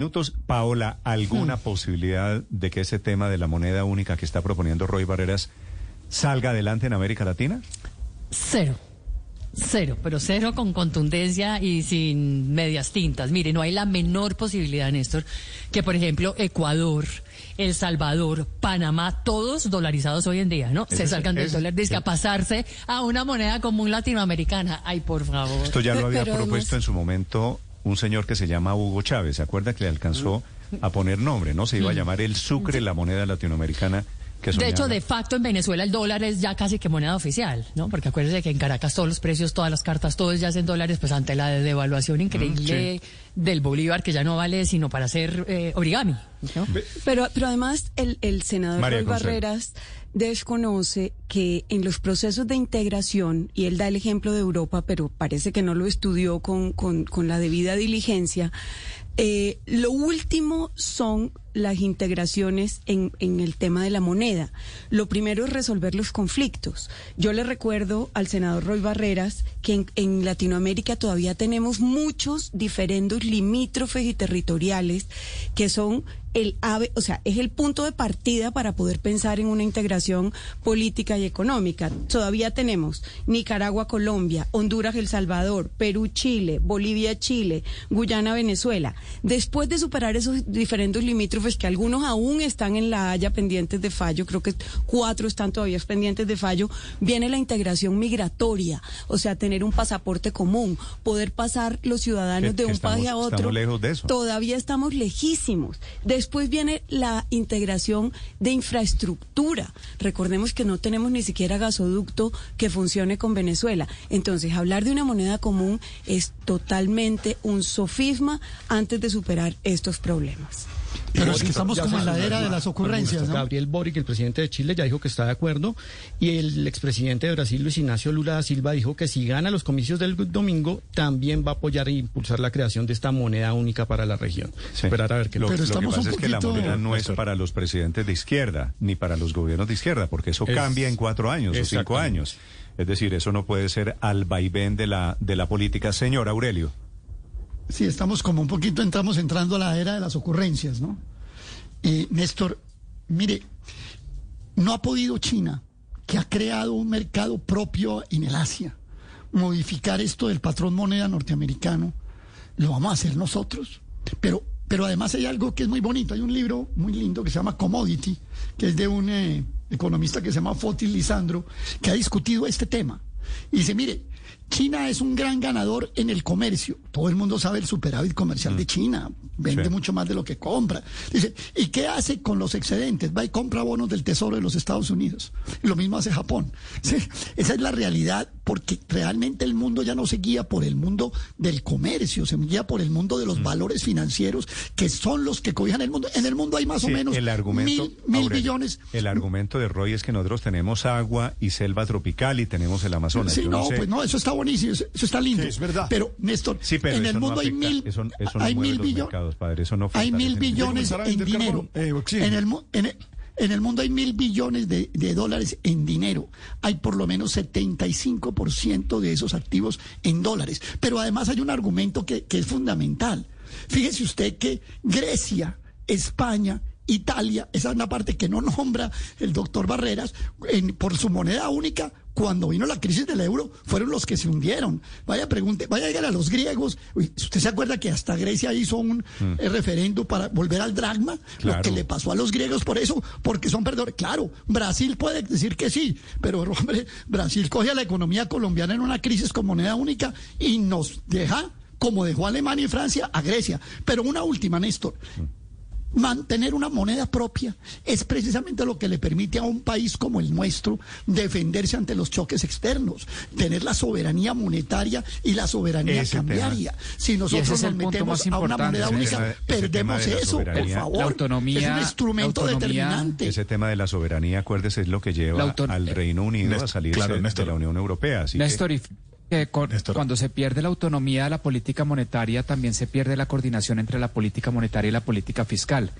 Minutos, Paola, ¿alguna posibilidad de que ese tema de la moneda única que está proponiendo Roy Barreras salga adelante en América Latina? Cero. Cero, pero cero con contundencia y sin medias tintas. Mire, no hay la menor posibilidad, Néstor, que por ejemplo Ecuador, El Salvador, Panamá, todos dolarizados hoy en día, ¿no? Se salgan del dólar, dice, a pasarse a una moneda común latinoamericana. Ay, por favor. Esto ya lo había Pero propuesto en su momento un señor que se llama Hugo Chávez. ¿Se acuerda que le alcanzó a poner nombre? ¿No? Se iba a llamar el Sucre, la moneda latinoamericana que De hecho, de facto, en Venezuela el dólar es ya casi que moneda oficial, ¿no? Porque acuérdense que en Caracas todos los precios, todas las cartas, todos ya es en dólares, pues ante la devaluación increíble del Bolívar, que ya no vale sino para hacer eh, origami, ¿no? Pero, pero además el, el senador María Roy Consuelo. Barreras desconoce que en los procesos de integración, y él da el ejemplo de Europa, pero parece que no lo estudió con, con, con la debida diligencia, eh, lo último son las integraciones en, el tema de la moneda. Lo primero es resolver los conflictos. Yo le recuerdo al senador Roy Barreras que en, Latinoamérica todavía tenemos muchos diferendos limítrofes y territoriales que son el ave, o sea, es el punto de partida para poder pensar en una integración política y económica. Todavía tenemos Nicaragua, Colombia, Honduras, El Salvador, Perú, Chile, Bolivia, Chile, Guyana, Venezuela. Después de superar esos diferentes limítrofes que algunos aún están en la Haya pendientes de fallo, creo que cuatro están todavía pendientes de fallo, viene la integración migratoria, o sea, tener un pasaporte común, poder pasar los ciudadanos Que- de que un estamos- país a otro. estamos lejos de eso. Todavía estamos lejísimos. Después viene la integración de infraestructura. Recordemos que no tenemos ni siquiera gasoducto que funcione con Venezuela. Entonces, hablar de una moneda común es totalmente un sofisma antes de superar estos problemas. Pero es que estamos como en la era de las ocurrencias, ¿no? Gabriel Boric, el presidente de Chile, ya dijo que está de acuerdo. Y el expresidente de Brasil, Luis Ignacio Lula da Silva, dijo que si gana los comicios del domingo, también va a apoyar e impulsar la creación de esta moneda única para la región. Sí. Esperar a ver qué lo, Pero lo que estamos pasa un es que la poquito- moneda no es para los presidentes de izquierda, ni para los gobiernos de izquierda, porque eso Es- cambia en cuatro años o cinco años. Es decir, eso no puede ser al vaivén de la, de la política. Señor Aurelio. Sí, estamos como un poquito, entramos entrando a la era de las ocurrencias, ¿no? Y Néstor, mire, no ha podido China, que ha creado un mercado propio en el Asia, modificar esto del patrón moneda norteamericano, lo vamos a hacer nosotros. Pero, pero además hay algo que es muy bonito, hay un libro muy lindo que se llama Commodity, que es de un eh, economista que se llama Fotis Lisandro, que ha discutido este tema. Y dice, mire, China es un gran ganador en el comercio. Todo el mundo sabe el superávit comercial de China. Vende Sí. mucho más de lo que compra. Dice, ¿y qué hace con los excedentes? Va y compra bonos del Tesoro de los Estados Unidos. Y lo mismo hace Japón. Sí, esa es la realidad porque realmente el mundo ya no se guía por el mundo del comercio, se guía por el mundo de Mm. los valores financieros que son los que cobijan el mundo. En el mundo hay más o menos el argumento, mil, mil Aurelio, billones. El argumento de Roy es que nosotros tenemos agua y selva tropical y tenemos el Amazonas. Sí, Yo no, sé- pues no, eso está buenísimo, eso, eso está lindo. Sí, es verdad. Pero, Néstor, Sí, pero en el no mundo hay mil, eso- eso no hay mil billones, no hay mil billones en dinero. eh, en, el, mu- en, el, en el mundo hay mil billones de, de dólares en dinero. Hay por lo menos 75% de esos activos en dólares. Pero además hay un argumento que, que es fundamental. Fíjese usted que Grecia, España, Italia, esa es una parte que no nombra el doctor Barreras, en- por su moneda única, cuando vino la crisis del euro, fueron los que se hundieron. Vaya pregunte, vaya a llegar a los griegos. ¿Usted se acuerda que hasta Grecia hizo un eh, referendo para volver al dragma? Lo que le pasó a los griegos por eso, porque son perdedores. Claro, Brasil puede decir que sí, pero hombre, Brasil coge a la economía colombiana en una crisis con moneda única y nos deja, como dejó a Alemania y Francia, a Grecia. Pero una última, Néstor. Mantener una moneda propia es precisamente lo que le permite a un país como el nuestro defenderse ante los choques externos, tener la soberanía monetaria y la soberanía Ese cambiaria. tema. Si nosotros es nos metemos a una moneda ese única, perdemos eso, por favor. La autonomía- es un instrumento autonomía- determinante. Ese tema de la soberanía, acuérdese, es lo que lleva al Reino Unido a salir claro, de la Unión Europea. Así que- Néstor, y que con- Néstor. cuando se pierde la autonomía de la política monetaria, también se pierde la coordinación entre la política monetaria y la política fiscal.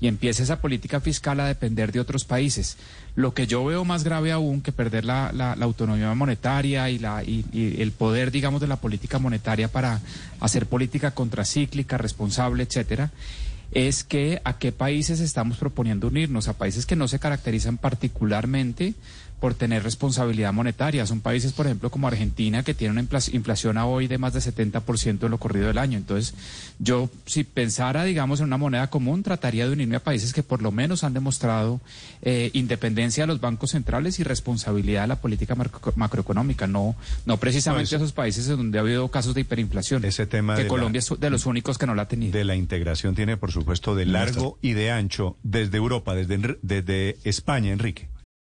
Y empieza esa política fiscal a depender de otros países. Lo que yo veo más grave aún que perder la, la- la autonomía monetaria y, la, y, y el poder, digamos, de la política monetaria para hacer política contracíclica, responsable, etcétera, es que a qué países estamos proponiendo unirnos, a países que no se caracterizan particularmente por tener responsabilidad monetaria. Son países, por ejemplo, como Argentina, que tiene una infla- inflación a hoy de más de 70% en lo corrido del año. Entonces, yo, si pensara, digamos, en una moneda común, trataría de unirme a países que por lo menos han demostrado eh, independencia de los bancos centrales y responsabilidad de la política macro- macroeconómica, no, no precisamente No, eso- esos países en donde ha habido casos de hiperinflación. Ese tema que de la- Colombia es de los únicos que no la ha tenido. de la integración tiene, por supuesto, de largo y de ancho desde Europa, desde España, Enrique.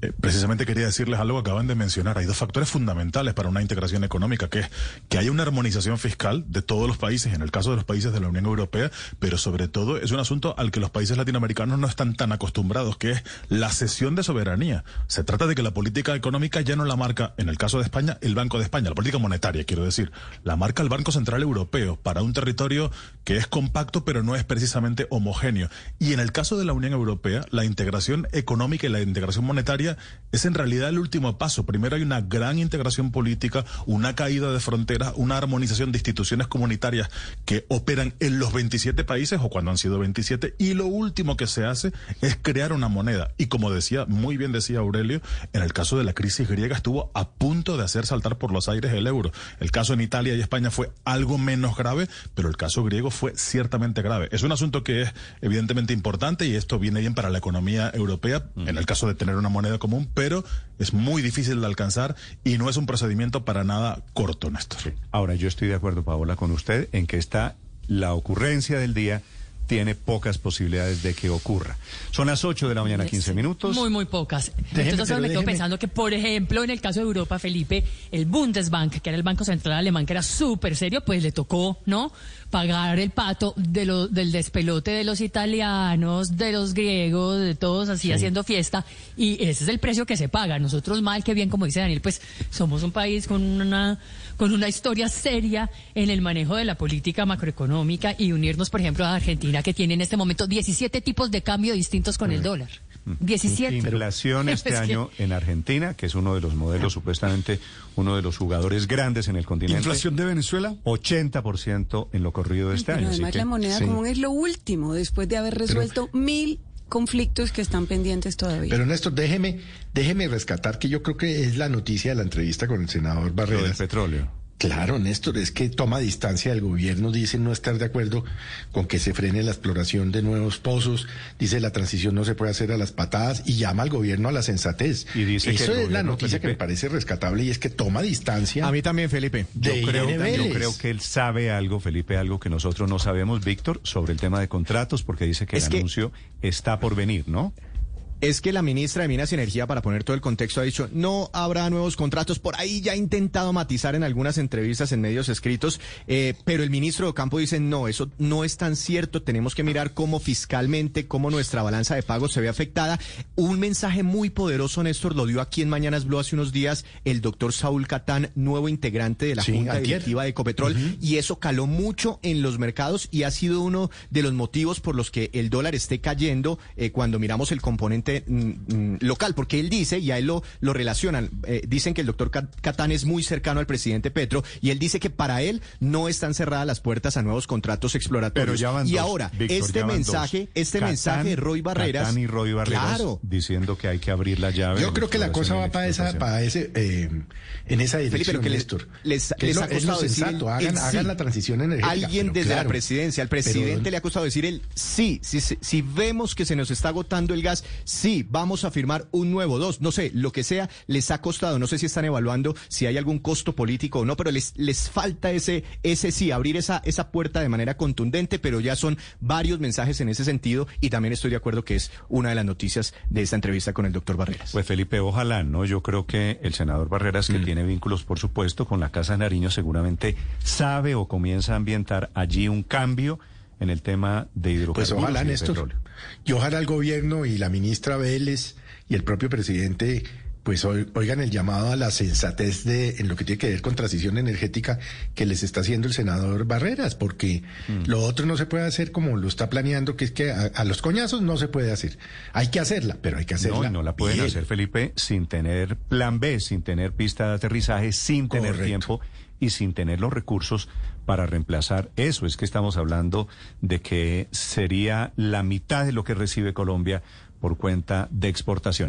Eh, precisamente quería decirles algo que acaban de mencionar. Hay dos factores fundamentales para una integración económica, que es que haya una armonización fiscal de todos los países, en el caso de los países de la Unión Europea, pero sobre todo es un asunto al que los países latinoamericanos no están tan acostumbrados, que es la cesión de soberanía. Se trata de que la política económica ya no la marca, en el caso de España, el Banco de España, la política monetaria, quiero decir, la marca el Banco Central Europeo para un territorio que es compacto, pero no es precisamente homogéneo. Y en el caso de la Unión Europea, la integración económica y la integración monetaria es en realidad el último paso. Primero hay una gran integración política, una caída de fronteras, una armonización de instituciones comunitarias que operan en los 27 países o cuando han sido 27 y lo último que se hace es crear una moneda. Y como decía, muy bien decía Aurelio, en el caso de la crisis griega estuvo a punto de hacer saltar por los aires el euro. El caso en Italia y España fue algo menos grave, pero el caso griego fue ciertamente grave. Es un asunto que es evidentemente importante y esto viene bien para la economía europea, en el caso de tener una moneda común, pero es muy difícil de alcanzar y no es un procedimiento para nada corto, Néstor. Ahora, yo estoy de acuerdo, Paola, con usted en que está la ocurrencia del día tiene pocas posibilidades de que ocurra. Son las 8 de la mañana, 15 minutos. Muy, muy pocas. Déjeme, Entonces me quedo déjeme. pensando que, por ejemplo, en el caso de Europa, Felipe, el Bundesbank, que era el Banco Central Alemán, que era súper serio, pues le tocó, ¿no? Pagar el pato de lo, del despelote de los italianos, de los griegos, de todos así Sí. haciendo fiesta. Y ese es el precio que se paga. Nosotros mal, que bien, como dice Daniel, pues somos un país con una, con una historia seria en el manejo de la política macroeconómica y unirnos, por ejemplo, a Argentina, que tiene en este momento 17 tipos de cambio distintos con el dólar. 17. Inflación este Es que- año en Argentina, que es uno de los modelos, supuestamente uno de los jugadores grandes en el continente. ¿Inflación de Venezuela? 80% en lo corrido de este Pero año. así además que- la moneda Sí. común es lo último, después de haber resuelto mil conflictos que están pendientes todavía. Pero Néstor, déjeme, déjeme rescatar que yo creo que es la noticia de la entrevista con el senador Barreras. del petróleo. Claro, Néstor, es que toma distancia del gobierno, dice no estar de acuerdo con que se frene la exploración de nuevos pozos, dice la transición no se puede hacer a las patadas y llama al gobierno a la sensatez. Y dice que Eso el es la noticia que me parece rescatable y es que toma distancia. A mí también, Felipe. Yo creo, yo creo que él sabe algo, Felipe, algo que nosotros no sabemos, Víctor, sobre el tema de contratos, porque dice que Es el que- anuncio está por venir, ¿no? Es que la ministra de Minas y Energía, para poner todo el contexto, ha dicho no habrá nuevos contratos. Por ahí ya ha intentado matizar en algunas entrevistas en medios escritos, eh, pero el ministro de Campo dice no, eso no es tan cierto. Tenemos que mirar cómo fiscalmente, cómo nuestra balanza de pagos se ve afectada. Un mensaje muy poderoso, Néstor, lo dio aquí en Mañanas Blue hace unos días el doctor Saúl Catán, nuevo integrante de la Sí, Junta. Directiva de Ecopetrol, y eso caló mucho en los mercados y ha sido uno de los motivos por los que el dólar esté cayendo eh, cuando miramos el componente presidente mm, mm, local, porque él dice, y a él lo, lo relacionan, eh, dicen que el doctor Catán es muy cercano al presidente Petro, y él dice que para él no están cerradas las puertas a nuevos contratos exploratorios. Pero ya van y dos, ahora, Víctor, este ya van mensaje, dos. este Catán- mensaje de Roy Barreras. Catán y Roy Barreras Claro. diciendo que hay que abrir la llave. Yo creo que la cosa va para esa, para ese, eh, en esa dirección, Felipe, que les- Néstor. les- ha lo- es lo costado decir sensato, el hagan, sí. hagan la transición energética. Alguien desde la presidencia, al pero- presidente le ha costado decir el sí, si, si, si vemos que se nos está agotando el gas, sí, vamos a firmar un nuevo dos, no sé, lo que sea, les ha costado, no sé si están evaluando si hay algún costo político o no, pero les, les falta ese, ese sí, abrir esa, esa puerta de manera contundente, pero ya son varios mensajes en ese sentido y también estoy de acuerdo que es una de las noticias de esta entrevista con el doctor Barreras. Pues Felipe, ojalá, ¿no? Yo creo que el senador Barreras, Mm. que tiene vínculos, por supuesto, con la Casa de Nariño, seguramente sabe o comienza a ambientar allí un cambio en el tema de hidrocarburos. Pues ojalá, y de Néstor. petróleo. Y ojalá el gobierno y la ministra Vélez y el propio presidente pues oi- oigan el llamado a la sensatez de en lo que tiene que ver con transición energética que les está haciendo el senador Barreras, porque Mm. lo otro no se puede hacer como lo está planeando, que es que a, a los coñazos no se puede hacer. Hay que hacerla, pero hay que hacerla. No, y no la pueden bien. hacer, Felipe, sin tener plan B, sin tener pista de aterrizaje, sin tener Correcto. tiempo y sin tener los recursos para reemplazar eso. Es que estamos hablando de que sería la mitad de lo que recibe Colombia por cuenta de exportación.